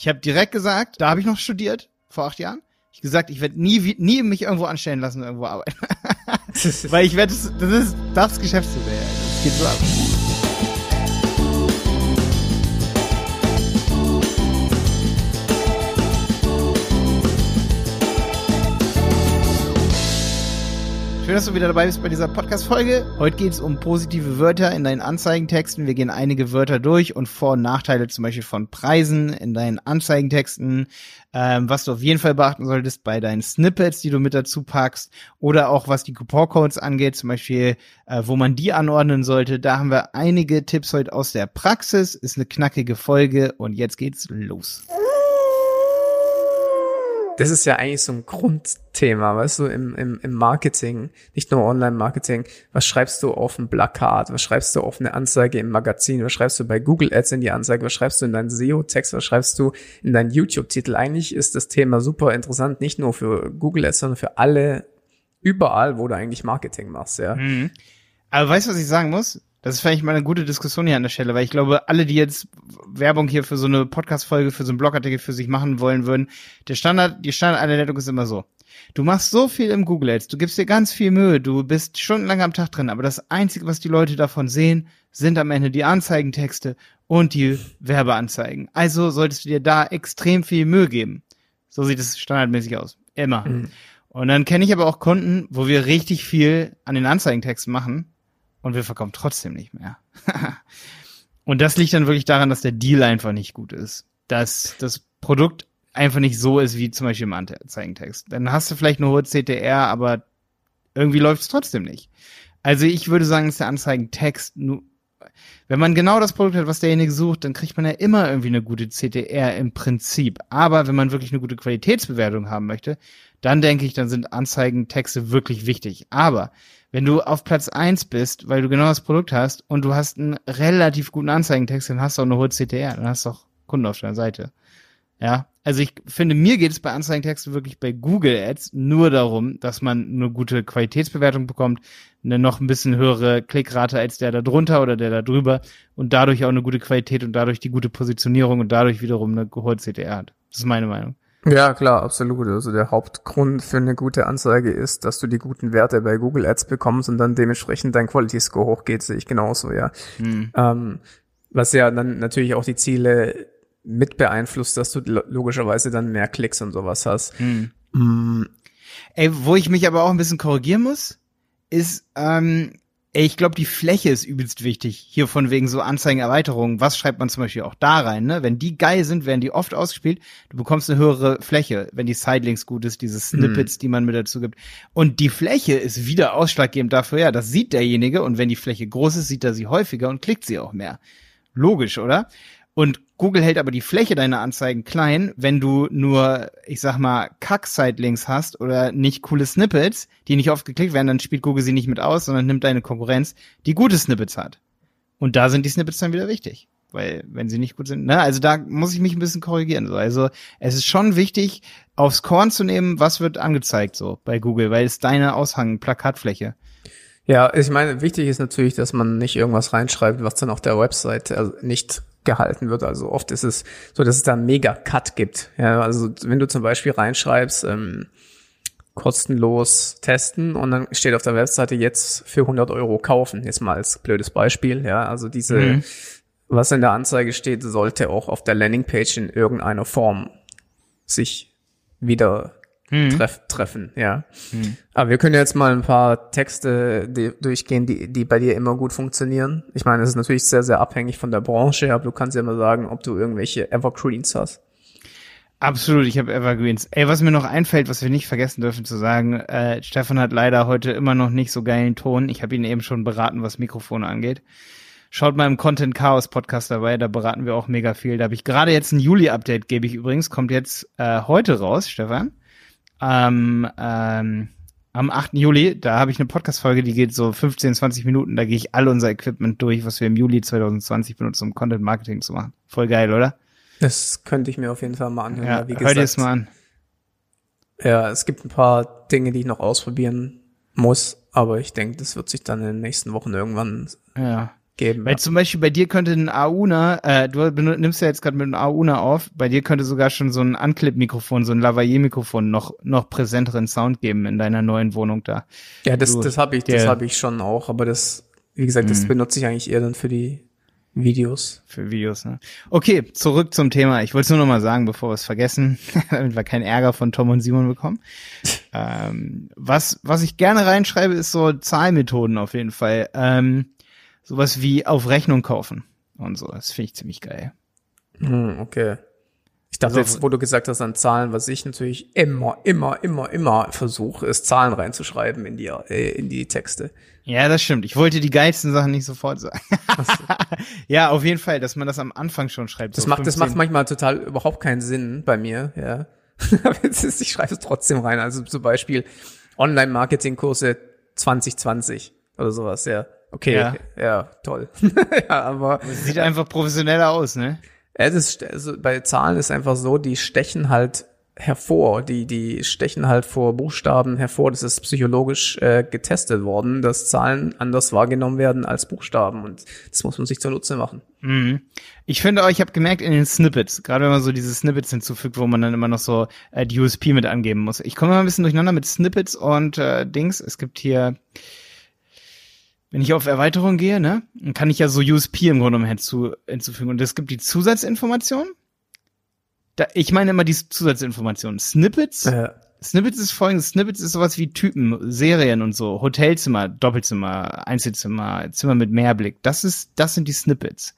Ich habe direkt gesagt, da habe ich noch studiert, vor acht Jahren. Ich gesagt, ich werde nie, nie mich irgendwo anstellen lassen, irgendwo arbeiten. Weil ich werde, das ist das Geschäftsmodell. Das geht so ab. Schön, dass du wieder dabei bist bei dieser Podcast-Folge. Heute geht es um positive Wörter in deinen Anzeigentexten. Wir gehen einige Wörter durch und Vor- und Nachteile zum Beispiel von Preisen in deinen Anzeigentexten, ähm, was du auf jeden Fall beachten solltest bei deinen Snippets, die du mit dazu packst oder auch was die Coupon-Codes angeht, zum Beispiel, äh, wo man die anordnen sollte. Da haben wir einige Tipps heute aus der Praxis. Ist eine knackige Folge und jetzt geht's los das ist ja eigentlich so ein Grundthema, weißt du, im, im, im Marketing, nicht nur Online-Marketing. Was schreibst du auf ein Plakat? Was schreibst du auf eine Anzeige im Magazin? Was schreibst du bei Google Ads in die Anzeige? Was schreibst du in deinen SEO-Text? Was schreibst du in deinen YouTube-Titel? Eigentlich ist das Thema super interessant, nicht nur für Google Ads, sondern für alle, überall, wo du eigentlich Marketing machst, ja. Mhm. Aber weißt du, was ich sagen muss? Das ist vielleicht mal eine gute Diskussion hier an der Stelle, weil ich glaube, alle, die jetzt Werbung hier für so eine Podcast-Folge, für so einen Blogartikel für sich machen wollen würden, der Standard, die Standardanleitung ist immer so. Du machst so viel im Google Ads, du gibst dir ganz viel Mühe, du bist stundenlang am Tag drin, aber das Einzige, was die Leute davon sehen, sind am Ende die Anzeigentexte und die Werbeanzeigen. Also solltest du dir da extrem viel Mühe geben. So sieht es standardmäßig aus. Immer. Mhm. Und dann kenne ich aber auch Kunden, wo wir richtig viel an den Anzeigentexten machen und wir verkaufen trotzdem nicht mehr. und das liegt dann wirklich daran, dass der Deal einfach nicht gut ist. Dass das Produkt einfach nicht so ist wie zum Beispiel im Anzeigentext. Dann hast du vielleicht eine hohe CTR, aber irgendwie läuft es trotzdem nicht. Also ich würde sagen, dass der Anzeigentext nur, wenn man genau das Produkt hat, was derjenige sucht, dann kriegt man ja immer irgendwie eine gute CTR im Prinzip. Aber wenn man wirklich eine gute Qualitätsbewertung haben möchte, dann denke ich, dann sind Anzeigentexte wirklich wichtig. Aber wenn du auf Platz eins bist, weil du genau das Produkt hast und du hast einen relativ guten Anzeigentext, dann hast du auch eine hohe CTR, dann hast du auch Kunden auf deiner Seite. Ja, also ich finde, mir geht es bei Anzeigentexten wirklich bei Google Ads nur darum, dass man eine gute Qualitätsbewertung bekommt, eine noch ein bisschen höhere Klickrate als der da drunter oder der da drüber und dadurch auch eine gute Qualität und dadurch die gute Positionierung und dadurch wiederum eine hohe CTR hat. Das ist meine Meinung. Ja, klar, absolut. Also der Hauptgrund für eine gute Anzeige ist, dass du die guten Werte bei Google Ads bekommst und dann dementsprechend dein Quality Score hochgeht, sehe ich genauso, ja. Mhm. Ähm, was ja dann natürlich auch die Ziele mit beeinflusst, dass du logischerweise dann mehr Klicks und sowas hast. Mhm. Mhm. Ey, wo ich mich aber auch ein bisschen korrigieren muss, ist, ähm, ich glaube, die Fläche ist übelst wichtig. Hier von wegen so Anzeigenerweiterungen. Was schreibt man zum Beispiel auch da rein? Ne? Wenn die geil sind, werden die oft ausgespielt. Du bekommst eine höhere Fläche, wenn die Sidelinks gut ist, diese Snippets, mhm. die man mit dazu gibt. Und die Fläche ist wieder ausschlaggebend dafür, ja, das sieht derjenige. Und wenn die Fläche groß ist, sieht er sie häufiger und klickt sie auch mehr. Logisch, oder? Und Google hält aber die Fläche deiner Anzeigen klein, wenn du nur, ich sag mal, Kack-Sidelinks hast oder nicht coole Snippets, die nicht oft geklickt werden, dann spielt Google sie nicht mit aus, sondern nimmt deine Konkurrenz, die gute Snippets hat. Und da sind die Snippets dann wieder wichtig. Weil, wenn sie nicht gut sind, ne, also da muss ich mich ein bisschen korrigieren. So. Also, es ist schon wichtig, aufs Korn zu nehmen, was wird angezeigt, so, bei Google, weil es deine Aushang, Plakatfläche. Ja, ich meine, wichtig ist natürlich, dass man nicht irgendwas reinschreibt, was dann auf der Website also nicht gehalten wird. Also oft ist es so, dass es da einen Mega-Cut gibt. Ja, also wenn du zum Beispiel reinschreibst, ähm, kostenlos testen und dann steht auf der Webseite jetzt für 100 Euro kaufen. Jetzt mal als blödes Beispiel. Ja, also diese, mhm. was in der Anzeige steht, sollte auch auf der Landingpage in irgendeiner Form sich wieder hm. treff, treffen, ja. Hm. Aber wir können jetzt mal ein paar Texte die, durchgehen, die, die bei dir immer gut funktionieren. Ich meine, es ist natürlich sehr, sehr abhängig von der Branche, aber du kannst ja mal sagen, ob du irgendwelche Evergreens hast. Absolut, ich habe Evergreens. Ey, was mir noch einfällt, was wir nicht vergessen dürfen zu sagen, äh, Stefan hat leider heute immer noch nicht so geilen Ton. Ich habe ihn eben schon beraten, was Mikrofone angeht. Schaut mal im Content Chaos Podcast dabei, da beraten wir auch mega viel. Da habe ich gerade jetzt ein Juli-Update, gebe ich übrigens, kommt jetzt äh, heute raus, Stefan am, ähm, am 8. Juli, da habe ich eine Podcast-Folge, die geht so 15, 20 Minuten, da gehe ich all unser Equipment durch, was wir im Juli 2020 benutzen, um Content Marketing zu machen. Voll geil, oder? Das könnte ich mir auf jeden Fall mal anhören. Ja, wie gesagt, hör dir es mal an. Ja, es gibt ein paar Dinge, die ich noch ausprobieren muss, aber ich denke, das wird sich dann in den nächsten Wochen irgendwann ja. Geben. Weil ja. zum Beispiel bei dir könnte ein Auna, äh, du nimmst ja jetzt gerade mit einem Auna auf, bei dir könnte sogar schon so ein Anclip-Mikrofon, so ein Lavalier-Mikrofon noch, noch präsenteren Sound geben in deiner neuen Wohnung da. Ja, das, Du, das habe ich, das habe ich schon auch, aber das, wie gesagt, das Mhm. benutze ich eigentlich eher dann für die Videos. Für Videos, ne? Okay, zurück zum Thema. Ich wollte es nur noch mal sagen, bevor wir es vergessen, damit wir keinen Ärger von Tom und Simon bekommen. ähm, was, was ich gerne reinschreibe, ist so Zahlmethoden auf jeden Fall. Ähm, sowas wie auf Rechnung kaufen und so. Das finde ich ziemlich geil. Hm, okay. Ich dachte Also- jetzt, wo du gesagt hast an Zahlen, was ich natürlich immer, immer, immer, immer versuche, ist Zahlen reinzuschreiben in die, äh, in die Texte. Ja, das stimmt. Ich wollte die geilsten Sachen nicht sofort sagen. ja, auf jeden Fall, dass man das am Anfang schon schreibt. Das so macht, das 15. macht manchmal total überhaupt keinen Sinn bei mir, ja. Ich schreibe es trotzdem rein. Also zum Beispiel Online-Marketing-Kurse 2020 oder sowas, ja. Okay, Ja. ja, toll. ja, aber Sieht einfach professioneller aus, ne? Das ist, also bei Zahlen ist einfach so, die stechen halt hervor, die, die stechen halt vor Buchstaben hervor. Das ist psychologisch äh, getestet worden, dass Zahlen anders wahrgenommen werden als Buchstaben und das muss man sich zunutze machen. Mhm. Ich finde auch, ich habe gemerkt in den Snippets, gerade wenn man so diese Snippets hinzufügt, wo man dann immer noch so äh, die USP mit angeben muss. Ich komme immer ein bisschen durcheinander mit Snippets und äh, Dings. Es gibt hier, wenn ich auf Erweiterung gehe, ne, dann kann ich ja so USP im Grunde genommen hinzu, hinzufügen. Und es gibt die Zusatzinformation. Da, ich meine immer die Zusatzinformationen. Snippets. Äh, Snippets ist folgendes. Snippets ist sowas wie Typen, Serien und so. Hotelzimmer, Doppelzimmer, Einzelzimmer, Zimmer mit Mehrblick. Das ist, das sind die Snippets.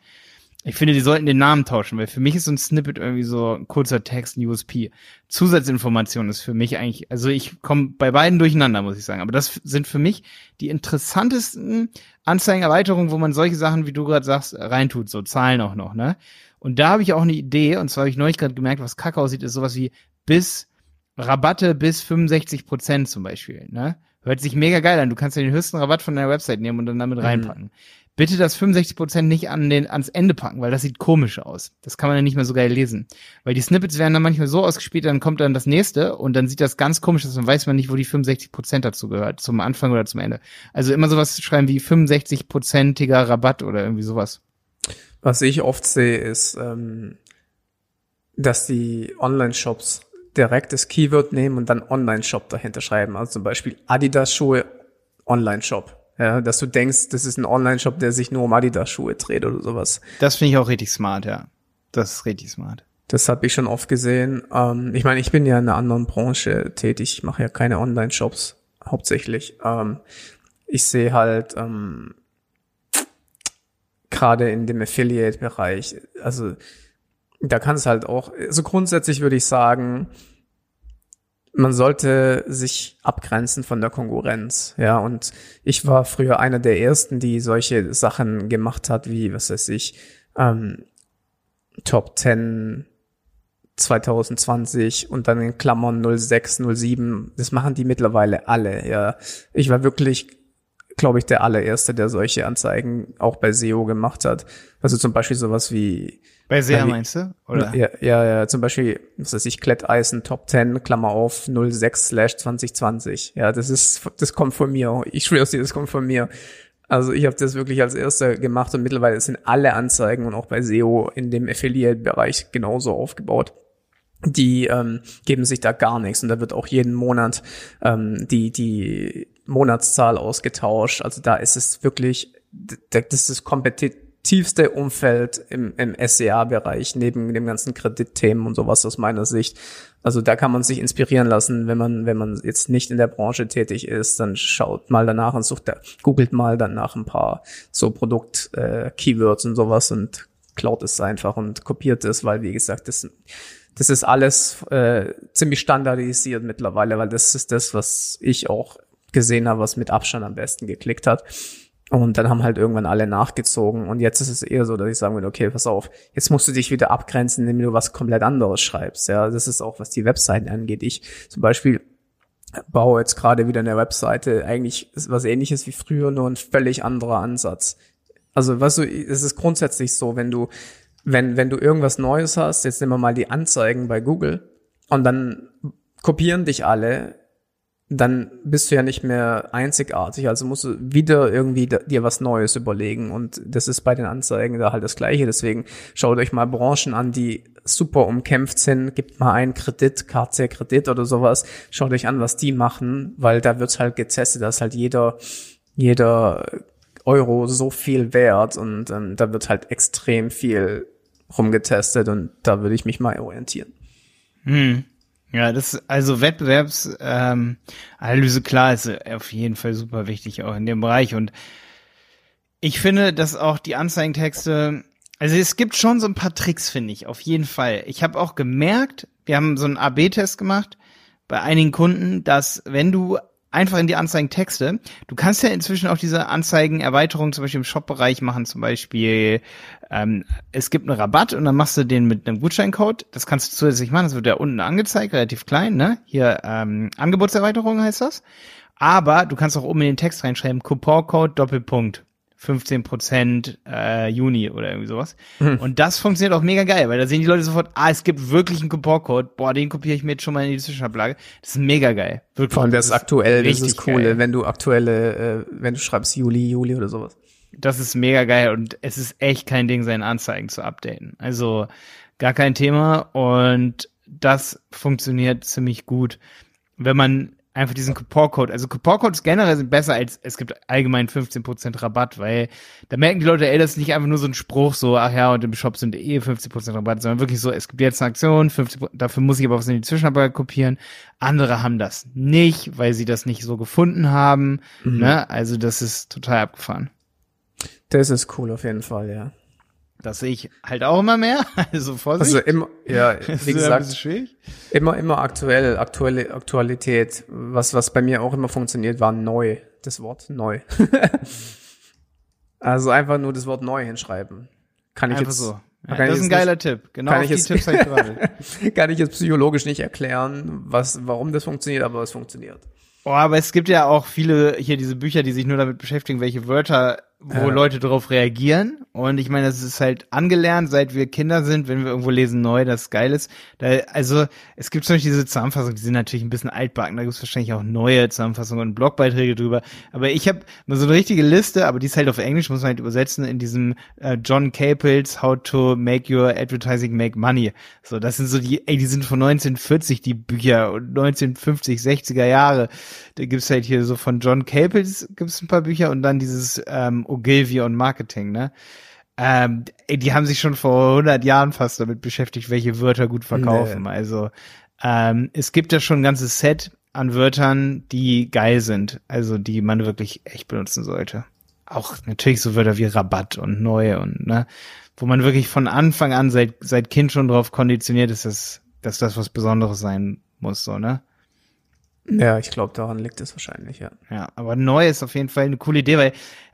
Ich finde, die sollten den Namen tauschen, weil für mich ist so ein Snippet irgendwie so ein kurzer Text, ein USP. Zusatzinformation ist für mich eigentlich, also ich komme bei beiden durcheinander, muss ich sagen. Aber das sind für mich die interessantesten Anzeigenerweiterungen, wo man solche Sachen, wie du gerade sagst, reintut, so Zahlen auch noch, ne? Und da habe ich auch eine Idee, und zwar habe ich neulich gerade gemerkt, was kacke aussieht, ist sowas wie bis Rabatte bis 65 Prozent zum Beispiel, ne? Hört sich mega geil an. Du kannst ja den höchsten Rabatt von deiner Website nehmen und dann damit reinpacken. Bitte das 65 Prozent nicht an den, ans Ende packen, weil das sieht komisch aus. Das kann man ja nicht mehr so geil lesen. Weil die Snippets werden dann manchmal so ausgespielt, dann kommt dann das nächste und dann sieht das ganz komisch aus und weiß man nicht, wo die 65 Prozent dazu gehört, zum Anfang oder zum Ende. Also immer sowas schreiben wie 65-prozentiger Rabatt oder irgendwie sowas. was ich oft sehe, ist, ähm, dass die Online-Shops direkt das Keyword nehmen und dann Online-Shop dahinter schreiben. Also zum Beispiel Adidas-Schuhe, Online-Shop. Ja, dass du denkst, das ist ein Online-Shop, der sich nur um Adidas-Schuhe dreht oder sowas. Das finde ich auch richtig smart, ja. Das ist richtig smart. Das habe ich schon oft gesehen. Ähm, ich meine, ich bin ja in einer anderen Branche tätig. Ich mache ja keine Online-Shops hauptsächlich. Ähm, ich sehe halt ähm, gerade in dem Affiliate-Bereich, also da kann es halt auch, also grundsätzlich würde ich sagen, man sollte sich abgrenzen von der Konkurrenz, ja, und ich war früher einer der ersten, die solche Sachen gemacht hat, wie, was weiß ich, ähm, Top 10 2020 und dann in Klammern 06, 07. Das machen die mittlerweile alle, ja. Ich war wirklich, glaube ich, der allererste, der solche Anzeigen auch bei SEO gemacht hat. Also zum Beispiel sowas wie Bei wie- meinst du? Oder? ja, ja, ja, zum Beispiel, was weiß ich, Kletteisen Top 10, Klammer auf 06 slash 2020. Ja, das ist, das kommt von mir. Ich schwör's dir, das kommt von mir. Also ich habe das wirklich als erster gemacht und mittlerweile sind alle Anzeigen und auch bei SEO in dem Affiliate-Bereich genauso aufgebaut. Die ähm, geben sich da gar nichts und da wird auch jeden Monat ähm, die die Monatszahl ausgetauscht. Also da ist es wirklich, das ist das kompetitivste Umfeld im, im SEA-Bereich neben dem ganzen Kreditthemen und sowas aus meiner Sicht. Also da kann man sich inspirieren lassen, wenn man, wenn man jetzt nicht in der Branche tätig ist, dann schaut mal danach und sucht googelt mal dann nach ein paar so Produkt-Keywords und sowas und klaut es einfach und kopiert es, weil wie gesagt, das, das ist alles äh, ziemlich standardisiert mittlerweile, weil das ist das, was ich auch gesehen habe, was mit Abstand am besten geklickt hat. Und dann haben halt irgendwann alle nachgezogen. Und jetzt ist es eher so, dass ich sagen würde, okay, pass auf, jetzt musst du dich wieder abgrenzen, indem du was komplett anderes schreibst. Ja, das ist auch, was die Webseiten angeht. Ich zum Beispiel baue jetzt gerade wieder eine Webseite, eigentlich was ähnliches wie früher, nur ein völlig anderer Ansatz. Also, weißt du, es ist grundsätzlich so, wenn du, wenn, wenn du irgendwas Neues hast, jetzt nehmen wir mal die Anzeigen bei Google und dann kopieren dich alle dann bist du ja nicht mehr einzigartig. Also musst du wieder irgendwie dir was Neues überlegen. Und das ist bei den Anzeigen da halt das Gleiche. Deswegen schaut euch mal Branchen an, die super umkämpft sind. Gebt mal einen Kredit, KC Kredit oder sowas. Schaut euch an, was die machen, weil da wird's halt getestet, dass halt jeder, jeder Euro so viel wert und ähm, da wird halt extrem viel rumgetestet und da würde ich mich mal orientieren. Hm. Ja, das also Wettbewerbsanalyse ähm, klar ist auf jeden Fall super wichtig auch in dem Bereich und ich finde, dass auch die Anzeigentexte, also es gibt schon so ein paar Tricks, finde ich, auf jeden Fall. Ich habe auch gemerkt, wir haben so einen AB-Test gemacht bei einigen Kunden, dass wenn du einfach in die Anzeigentexte. Du kannst ja inzwischen auch diese Anzeigenerweiterung zum Beispiel im Shop-Bereich machen, zum Beispiel ähm, es gibt einen Rabatt und dann machst du den mit einem Gutscheincode. Das kannst du zusätzlich machen, das wird ja unten angezeigt, relativ klein, ne? Hier ähm, Angebotserweiterung heißt das. Aber du kannst auch oben in den Text reinschreiben, Couponcode Doppelpunkt. 15 Prozent äh, Juni oder irgendwie sowas. Mhm. Und das funktioniert auch mega geil, weil da sehen die Leute sofort, ah, es gibt wirklich einen Couponcode. Boah, den kopiere ich mir jetzt schon mal in die Zwischenablage. Das ist mega geil. Wirklich. Vor allem das, das aktuell, das ist cool, geil. wenn du aktuelle, äh, wenn du schreibst Juli, Juli oder sowas. Das ist mega geil und es ist echt kein Ding, seine Anzeigen zu updaten. Also gar kein Thema und das funktioniert ziemlich gut. Wenn man einfach diesen Couponcode. Also Couponcodes generell sind besser als es gibt allgemein 15% Rabatt, weil da merken die Leute, ey, das ist nicht einfach nur so ein Spruch, so, ach ja, und im Shop sind eh 15% Rabatt, sondern wirklich so, es gibt jetzt eine Aktion, 50, dafür muss ich aber was in die Zwischenarbeit kopieren. Andere haben das nicht, weil sie das nicht so gefunden haben. Mhm. Ne? Also das ist total abgefahren. Das ist cool auf jeden Fall, ja. Das sehe ich halt auch immer mehr. Also Vorsicht. Also immer, ja, wie gesagt, immer, immer aktuell, aktuelle Aktualität. Was, was bei mir auch immer funktioniert, war neu. Das Wort neu. also einfach nur das Wort neu hinschreiben. Kann ich einfach jetzt so. Ja, das ist ein geiler nicht, Tipp. Genau kann ich jetzt, Tipps ich kann ich jetzt psychologisch nicht erklären, was, warum das funktioniert, aber es funktioniert. Oh, aber es gibt ja auch viele hier diese Bücher, die sich nur damit beschäftigen, welche Wörter wo ja. Leute darauf reagieren. Und ich meine, das ist halt angelernt, seit wir Kinder sind, wenn wir irgendwo lesen neu, das geil ist. Da, also es gibt zum Beispiel diese Zusammenfassungen, die sind natürlich ein bisschen altbacken, da gibt es wahrscheinlich auch neue Zusammenfassungen und Blogbeiträge drüber. Aber ich habe mal so eine richtige Liste, aber die ist halt auf Englisch, muss man halt übersetzen, in diesem äh, John Capels How to Make Your Advertising Make Money. So, das sind so die, ey, die sind von 1940, die Bücher, und 1950, 60er Jahre. Da gibt's halt hier so von John Capels gibt's ein paar Bücher und dann dieses ähm, Ogilvy und Marketing, ne? Ähm, die haben sich schon vor 100 Jahren fast damit beschäftigt, welche Wörter gut verkaufen. Nee. Also ähm, es gibt ja schon ein ganzes Set an Wörtern, die geil sind, also die man wirklich echt benutzen sollte. Auch natürlich so Wörter wie Rabatt und neu und ne, wo man wirklich von Anfang an seit seit Kind schon drauf konditioniert ist, dass, dass das was Besonderes sein muss, so ne. Ja, ich glaube, daran liegt es wahrscheinlich, ja. Ja, aber neu ist auf jeden Fall eine coole Idee, weil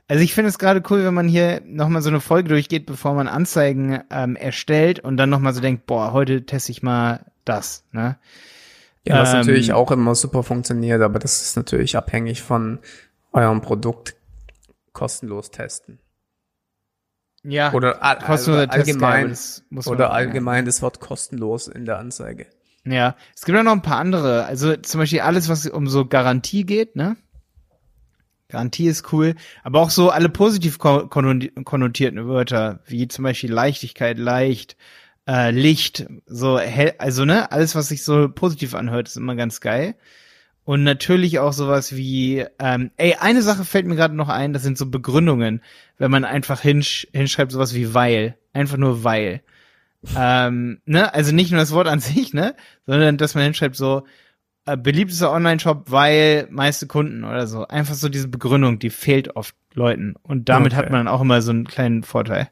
also ich finde es gerade cool, wenn man hier nochmal so eine Folge durchgeht, bevor man Anzeigen ähm, erstellt und dann nochmal so denkt, boah, heute teste ich mal das, ne? Ja, was ähm, natürlich auch immer super funktioniert, aber das ist natürlich abhängig von eurem Produkt kostenlos testen. Ja, oder all, kostenlos also allgemein, oder allgemein das Wort kostenlos in der Anzeige. Ja, es gibt auch noch ein paar andere, also zum Beispiel alles, was um so Garantie geht, ne? Garantie ist cool, aber auch so alle positiv konnotierten Wörter, wie zum Beispiel Leichtigkeit, leicht, äh, Licht, so hell, also ne, alles, was sich so positiv anhört, ist immer ganz geil. Und natürlich auch sowas wie, ähm, ey, eine Sache fällt mir gerade noch ein, das sind so Begründungen, wenn man einfach hinsch hinschreibt, sowas wie weil, einfach nur weil. ähm, ne, also nicht nur das Wort an sich, ne, sondern dass man hinschreibt so, äh, beliebtester Online-Shop, weil meiste Kunden oder so. Einfach so diese Begründung, die fehlt oft Leuten. Und damit okay. hat man auch immer so einen kleinen Vorteil.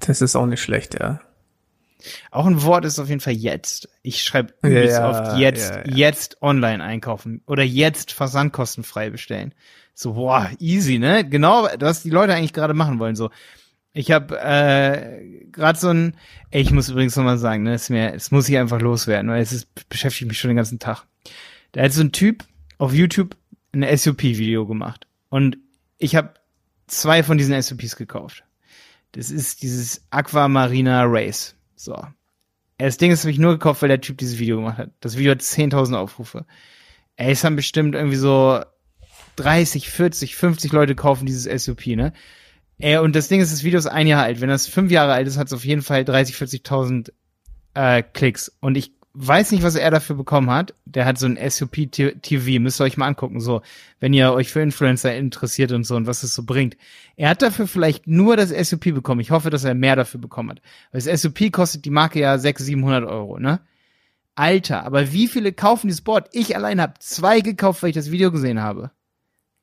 Das ist auch nicht schlecht, ja. Auch ein Wort ist auf jeden Fall jetzt. Ich schreibe übelst ja, oft jetzt, ja, ja. jetzt online einkaufen oder jetzt versandkostenfrei bestellen. So, boah, easy, ne? Genau, was die Leute eigentlich gerade machen wollen. So, ich habe äh, gerade so ein, ey, ich muss übrigens nochmal sagen, ne, ist mir, es muss ich einfach loswerden, weil es ist, beschäftigt mich schon den ganzen Tag. Da hat so ein Typ auf YouTube ein SUP-Video gemacht und ich habe zwei von diesen SUPs gekauft. Das ist dieses Aquamarina Race. So. Das Ding ist, habe ich nur gekauft, weil der Typ dieses Video gemacht hat. Das Video hat 10.000 Aufrufe. Ey, es haben bestimmt irgendwie so 30, 40, 50 Leute kaufen dieses SUP, ne? Ey, und das Ding ist, das Video ist ein Jahr alt. Wenn das fünf Jahre alt ist, hat es auf jeden Fall 30, 40.000 äh, Klicks. Und ich weiß nicht, was er dafür bekommen hat. Der hat so ein SUP-TV, müsst ihr euch mal angucken, so, wenn ihr euch für Influencer interessiert und so und was es so bringt. Er hat dafür vielleicht nur das SUP bekommen. Ich hoffe, dass er mehr dafür bekommen hat. Weil das SUP kostet die Marke ja 600, 700 Euro, ne? Alter, aber wie viele kaufen dieses Board? Ich allein habe zwei gekauft, weil ich das Video gesehen habe.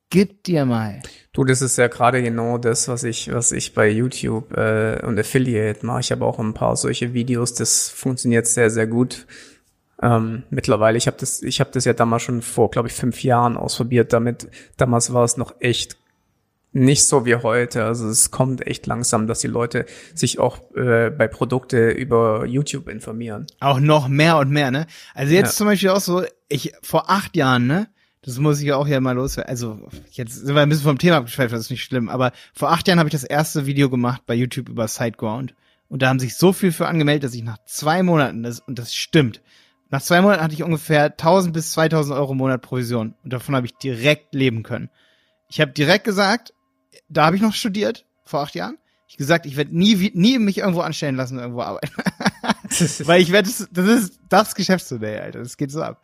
Gib dir mal. Du, das ist ja gerade genau das, was ich, was ich bei YouTube äh, und Affiliate mache. Ich habe auch ein paar solche Videos. Das funktioniert sehr, sehr gut. Ähm, mittlerweile, ich habe das, ich habe das ja damals schon vor, glaube ich, fünf Jahren ausprobiert. Damit damals war es noch echt nicht so wie heute. Also es kommt echt langsam, dass die Leute sich auch äh, bei Produkte über YouTube informieren. Auch noch mehr und mehr, ne? Also jetzt ja. zum Beispiel auch so, ich vor acht Jahren, ne? Das muss ich auch hier mal loswerden. Also jetzt sind wir ein bisschen vom Thema abgeschweift, das ist nicht schlimm. Aber vor acht Jahren habe ich das erste Video gemacht bei YouTube über SiteGround. Und da haben sich so viel für angemeldet, dass ich nach zwei Monaten, das, und das stimmt, nach zwei Monaten hatte ich ungefähr 1000 bis 2000 Euro im Monat Provision. Und davon habe ich direkt leben können. Ich habe direkt gesagt, da habe ich noch studiert, vor acht Jahren. Ich gesagt, ich werde nie, nie mich irgendwo anstellen lassen, irgendwo arbeiten. Weil ich werde, das ist das Geschäftsmodell, Alter. Das geht so ab.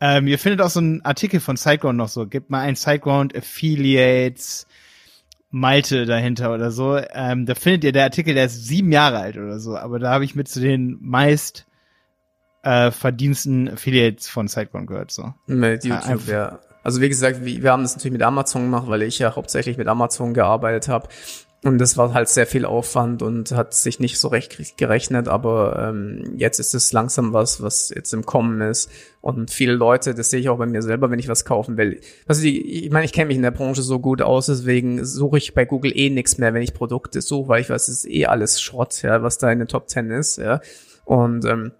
Ähm, ihr findet auch so einen Artikel von Sideground noch so. Gebt mal ein Sideground Affiliates Malte dahinter oder so. Ähm, da findet ihr der Artikel, der ist sieben Jahre alt oder so. Aber da habe ich mit zu den meist äh, verdiensten Affiliates von Sideground gehört. So. Mit YouTube, ja. Also wie gesagt, wir haben das natürlich mit Amazon gemacht, weil ich ja hauptsächlich mit Amazon gearbeitet habe. Und das war halt sehr viel Aufwand und hat sich nicht so recht gerechnet, aber ähm, jetzt ist es langsam was, was jetzt im Kommen ist. Und viele Leute, das sehe ich auch bei mir selber, wenn ich was kaufen will. Also die, ich meine, ich kenne mich in der Branche so gut aus, deswegen suche ich bei Google eh nichts mehr, wenn ich Produkte suche, weil ich weiß, es ist eh alles Schrott, ja, was da in den Top Ten ist, ja. Und ähm,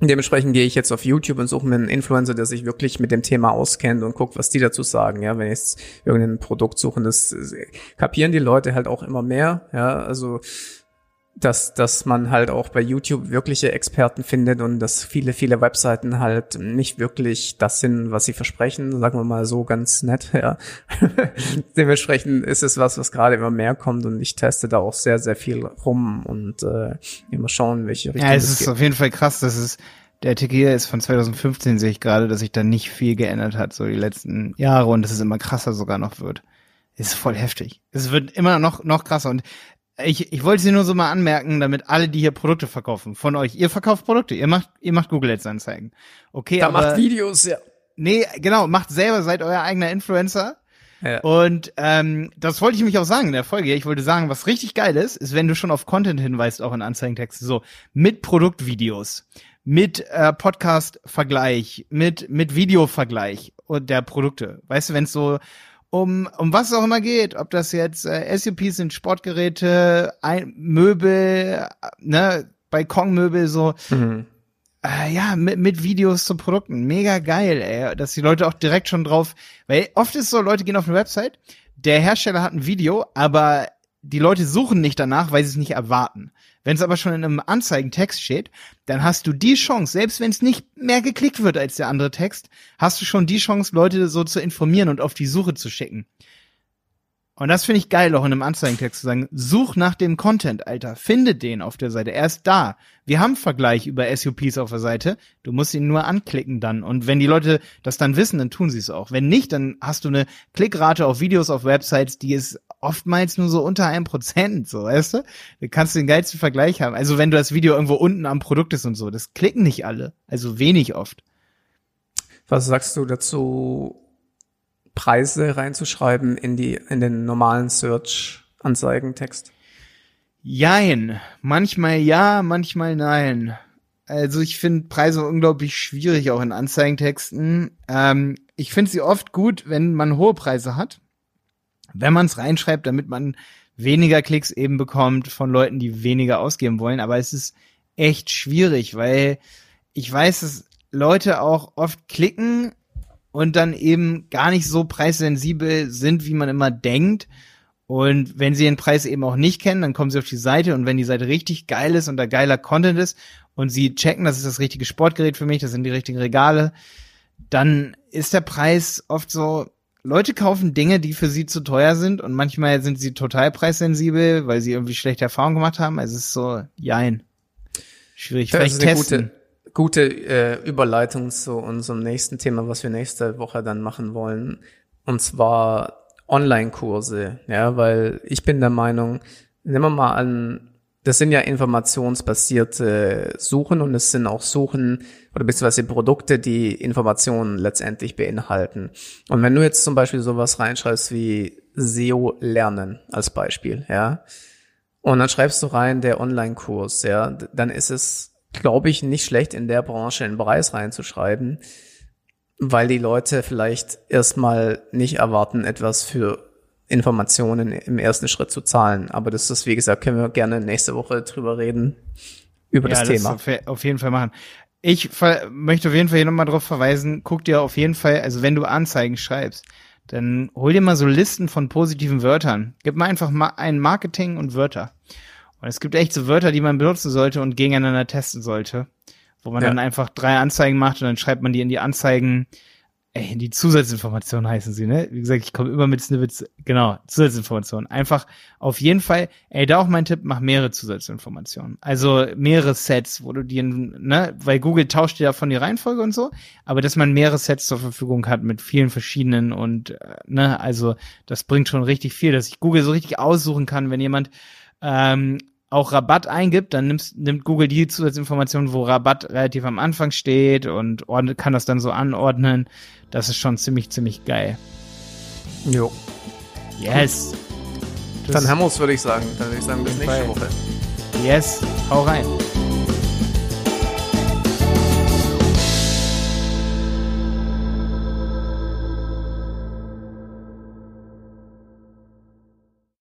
Dementsprechend gehe ich jetzt auf YouTube und suche mir einen Influencer, der sich wirklich mit dem Thema auskennt und guckt, was die dazu sagen. Ja, wenn ich jetzt irgendein Produkt suche, das kapieren die Leute halt auch immer mehr. Ja, also dass, dass man halt auch bei YouTube wirkliche Experten findet und dass viele, viele Webseiten halt nicht wirklich das sind, was sie versprechen, sagen wir mal so ganz nett, ja. Dementsprechend ist es was, was gerade immer mehr kommt und ich teste da auch sehr, sehr viel rum und äh, immer schauen, welche Richtung Ja, es ist geht. auf jeden Fall krass, dass es der hier ist von 2015, sehe ich gerade, dass sich da nicht viel geändert hat, so die letzten Jahre und dass es immer krasser sogar noch wird. ist voll heftig. Es wird immer noch, noch krasser und ich, ich wollte sie nur so mal anmerken, damit alle, die hier Produkte verkaufen, von euch, ihr verkauft Produkte, ihr macht, ihr macht Google Ads Anzeigen. Okay, da aber. macht Videos, ja. Nee, genau, macht selber, seid euer eigener Influencer. Ja. Und ähm, das wollte ich mich auch sagen in der Folge. Ich wollte sagen, was richtig geil ist, ist, wenn du schon auf Content hinweist, auch in Anzeigentexten, so mit Produktvideos, mit äh, Podcast-Vergleich, mit mit Video-Vergleich der Produkte. Weißt du, wenn es so um, um was es auch immer geht, ob das jetzt äh, SUPs sind, Sportgeräte, ein, Möbel, ne, Balkonmöbel, so. Mhm. Äh, ja, mit, mit Videos zu Produkten. Mega geil, ey. Dass die Leute auch direkt schon drauf, weil oft ist so, Leute gehen auf eine Website, der Hersteller hat ein Video, aber die Leute suchen nicht danach, weil sie es nicht erwarten. Wenn es aber schon in einem Anzeigentext steht, dann hast du die Chance, selbst wenn es nicht mehr geklickt wird als der andere Text, hast du schon die Chance, Leute so zu informieren und auf die Suche zu schicken. Und das finde ich geil, auch in einem Anzeigentext zu sagen, such nach dem Content, Alter, finde den auf der Seite, er ist da. Wir haben Vergleich über SUPs auf der Seite, du musst ihn nur anklicken dann. Und wenn die Leute das dann wissen, dann tun sie es auch. Wenn nicht, dann hast du eine Klickrate auf Videos auf Websites, die ist oftmals nur so unter einem Prozent, so, weißt du? Da kannst du den geilsten Vergleich haben. Also wenn du das Video irgendwo unten am Produkt ist und so, das klicken nicht alle, also wenig oft. Was sagst du dazu, Preise reinzuschreiben in die, in den normalen Search-Anzeigentext? Jein. Manchmal ja, manchmal nein. Also ich finde Preise unglaublich schwierig, auch in Anzeigentexten. Ähm, ich finde sie oft gut, wenn man hohe Preise hat. Wenn man es reinschreibt, damit man weniger Klicks eben bekommt von Leuten, die weniger ausgeben wollen. Aber es ist echt schwierig, weil ich weiß, dass Leute auch oft klicken und dann eben gar nicht so preissensibel sind, wie man immer denkt. Und wenn sie den Preis eben auch nicht kennen, dann kommen sie auf die Seite und wenn die Seite richtig geil ist und da geiler Content ist und sie checken, das ist das richtige Sportgerät für mich, das sind die richtigen Regale, dann ist der Preis oft so, Leute kaufen Dinge, die für sie zu teuer sind und manchmal sind sie total preissensibel, weil sie irgendwie schlechte Erfahrungen gemacht haben. Also es ist so, jein. Schwierig. Das Vielleicht ist eine testen. gute, gute äh, Überleitung zu unserem nächsten Thema, was wir nächste Woche dann machen wollen. Und zwar Online-Kurse. Ja, weil ich bin der Meinung, nehmen wir mal an, das sind ja informationsbasierte Suchen und es sind auch Suchen oder beziehungsweise Produkte, die Informationen letztendlich beinhalten. Und wenn du jetzt zum Beispiel sowas reinschreibst wie SEO lernen als Beispiel, ja, und dann schreibst du rein der Online-Kurs, ja, dann ist es, glaube ich, nicht schlecht in der Branche einen Preis reinzuschreiben, weil die Leute vielleicht erstmal nicht erwarten, etwas für Informationen im ersten Schritt zu zahlen. Aber das ist, wie gesagt, können wir gerne nächste Woche drüber reden, über ja, das Thema. Auf, auf jeden Fall machen. Ich möchte auf jeden Fall hier nochmal drauf verweisen, guck dir auf jeden Fall, also wenn du Anzeigen schreibst, dann hol dir mal so Listen von positiven Wörtern. Gib mal einfach mal ein Marketing und Wörter. Und es gibt echt so Wörter, die man benutzen sollte und gegeneinander testen sollte. Wo man Ja. dann einfach drei Anzeigen macht und dann schreibt man die in die Anzeigen, ey, in die Zusatzinformationen heißen sie, ne? Wie gesagt, ich komme immer mit Snippets, genau, Zusatzinformationen. Einfach auf jeden Fall, ey, da auch mein Tipp, mach mehrere Zusatzinformationen. Also mehrere Sets, wo du die, ne, weil Google tauscht dir davon die Reihenfolge und so, aber dass man mehrere Sets zur Verfügung hat mit vielen verschiedenen und, äh, ne, also das bringt schon richtig viel, dass ich Google so richtig aussuchen kann, wenn jemand ähm, auch Rabatt eingibt, dann nimmst, nimmt Google die Zusatzinformationen, wo Rabatt relativ am Anfang steht und ordnet, kann das dann so anordnen. Das ist schon ziemlich, ziemlich geil. Jo. Yes. Das- Dann haben wir es, würde ich sagen. Dann würde ich sagen, bis nächste Fall. Woche. Yes. Hau rein.